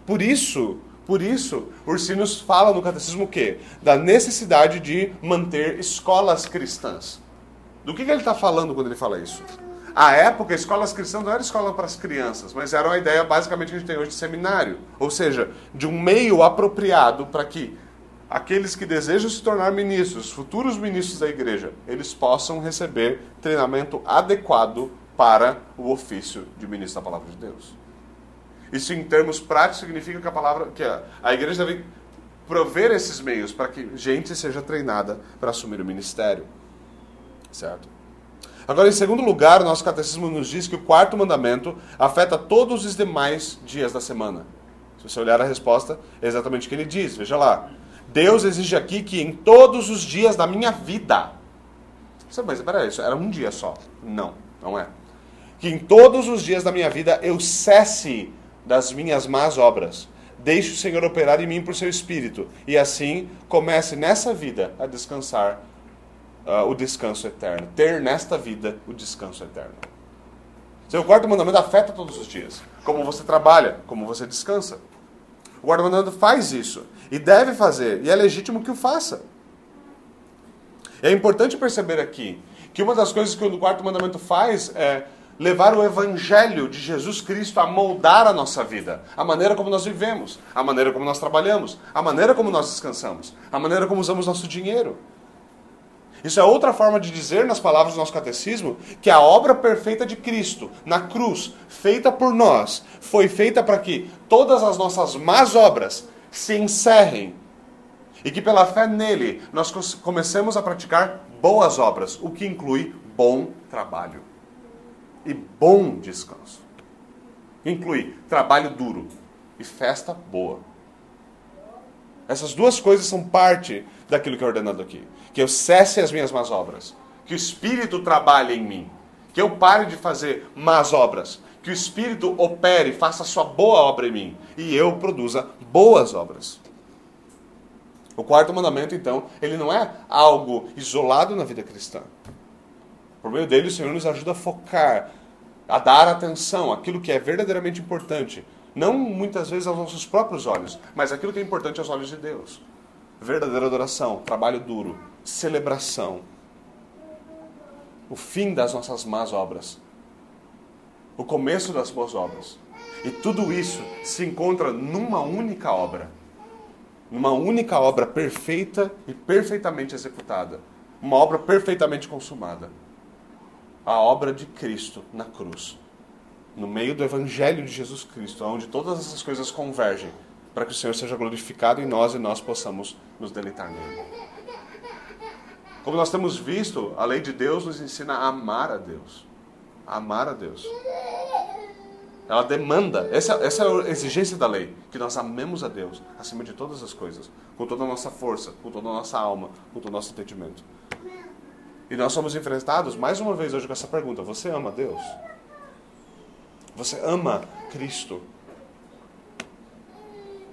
Por isso, por isso, Ursinus fala no catecismo o quê? Da necessidade de manter escolas cristãs. Do que, que ele está falando quando ele fala isso? À época, escolas cristãs não era escola para as crianças, mas era uma ideia basicamente que a gente tem hoje de seminário. Ou seja, de um meio apropriado para que aqueles que desejam se tornar ministros, futuros ministros da igreja, eles possam receber treinamento adequado para o ofício de ministro da palavra de Deus. Isso em termos práticos significa que a palavra que a, a igreja deve prover esses meios para que gente seja treinada para assumir o ministério. Certo? Agora, em segundo lugar, o nosso catecismo nos diz que o quarto mandamento afeta todos os demais dias da semana. Se você olhar a resposta, é exatamente o que ele diz. Veja lá. Deus exige aqui que em todos os dias da minha vida. Mas peraí, isso era um dia só. Não, não é que em todos os dias da minha vida eu cesse das minhas más obras. Deixe o Senhor operar em mim por seu espírito, e assim comece nessa vida a descansar uh, o descanso eterno. Ter nesta vida o descanso eterno. Seu quarto mandamento afeta todos os dias. Como você trabalha, como você descansa. O quarto mandamento faz isso. E deve fazer. E é legítimo que o faça. É importante perceber aqui que uma das coisas que o quarto mandamento faz é levar o evangelho de Jesus Cristo a moldar a nossa vida, a maneira como nós vivemos, a maneira como nós trabalhamos, a maneira como nós descansamos, a maneira como usamos nosso dinheiro. Isso é outra forma de dizer, nas palavras do nosso catecismo, que a obra perfeita de Cristo, na cruz, feita por nós, foi feita para que todas as nossas más obras se encerrem e que pela fé nele nós comecemos a praticar boas obras, o que inclui bom trabalho e bom descanso. Inclui trabalho duro e festa boa. Essas duas coisas são parte daquilo que é ordenado aqui. Que eu cesse as minhas más obras. Que o Espírito trabalhe em mim. Que eu pare de fazer más obras. Que o Espírito opere, faça sua boa obra em mim. E eu produza boas obras. O quarto mandamento, então, ele não é algo isolado na vida cristã. Por meio dele, o Senhor nos ajuda a focar, a dar atenção àquilo que é verdadeiramente importante. Não muitas vezes aos nossos próprios olhos, mas aquilo que é importante aos olhos de Deus. Verdadeira adoração, trabalho duro, celebração. O fim das nossas más obras. O começo das boas obras. E tudo isso se encontra numa única obra. Numa única obra perfeita e perfeitamente executada. Uma obra perfeitamente consumada a obra de Cristo na cruz, no meio do Evangelho de Jesus Cristo, onde todas essas coisas convergem para que o Senhor seja glorificado em nós e nós possamos nos deleitar nele. Como nós temos visto, a lei de Deus nos ensina a amar a Deus. Amar a Deus. Ela demanda, essa, essa é a exigência da lei, que nós amemos a Deus acima de todas as coisas, com toda a nossa força, com toda a nossa alma, com todo o nosso entendimento. E nós somos enfrentados mais uma vez hoje com essa pergunta: você ama Deus? Você ama Cristo?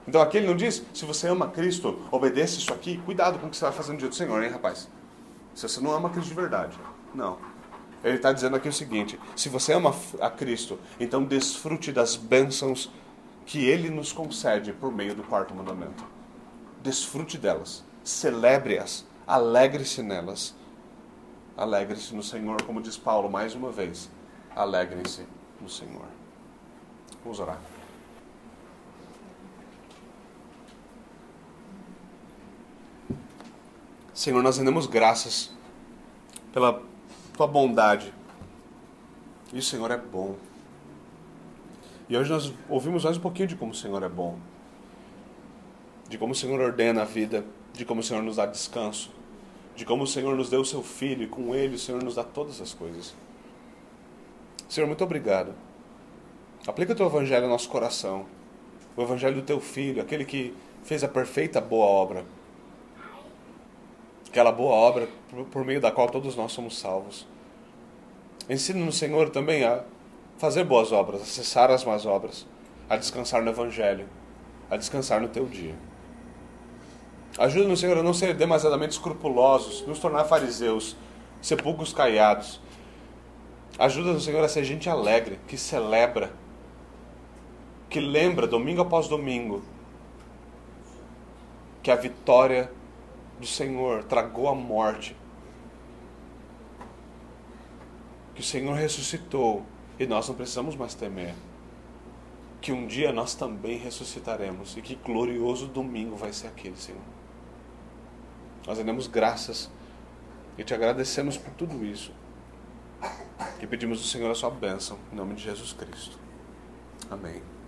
Então aqui ele não diz, se você ama Cristo, obedeça isso aqui, cuidado com o que você vai fazer no dia do Senhor, hein, rapaz? Se você não ama Cristo de verdade. Não. Ele está dizendo aqui o seguinte: se você ama a Cristo, então desfrute das bênçãos que Ele nos concede por meio do quarto mandamento. Desfrute delas, celebre-as, alegre-se nelas. Alegre-se no Senhor, como diz Paulo mais uma vez. Alegrem-se no Senhor. Vamos orar. Senhor, nós rendemos graças pela tua bondade. E o Senhor é bom. E hoje nós ouvimos mais um pouquinho de como o Senhor é bom. De como o Senhor ordena a vida, de como o Senhor nos dá descanso, de como o Senhor nos deu o seu filho e com ele o Senhor nos dá todas as coisas. Senhor, muito obrigado. Aplica o teu evangelho ao nosso coração. O evangelho do teu filho, aquele que fez a perfeita boa obra aquela boa obra por meio da qual todos nós somos salvos. Ensina-nos, Senhor, também a fazer boas obras, a cessar as más obras, a descansar no Evangelho, a descansar no Teu dia. Ajuda-nos, Senhor, a não ser demasiadamente escrupulosos, nos tornar fariseus, sepulcros caiados. Ajuda-nos, Senhor, a ser gente alegre, que celebra, que lembra, domingo após domingo, que a vitória do Senhor tragou a morte. Que o Senhor ressuscitou e nós não precisamos mais temer. Que um dia nós também ressuscitaremos e que glorioso domingo vai ser aquele, Senhor. Nós rendemos graças e te agradecemos por tudo isso. E pedimos ao Senhor a sua bênção, em nome de Jesus Cristo. Amém.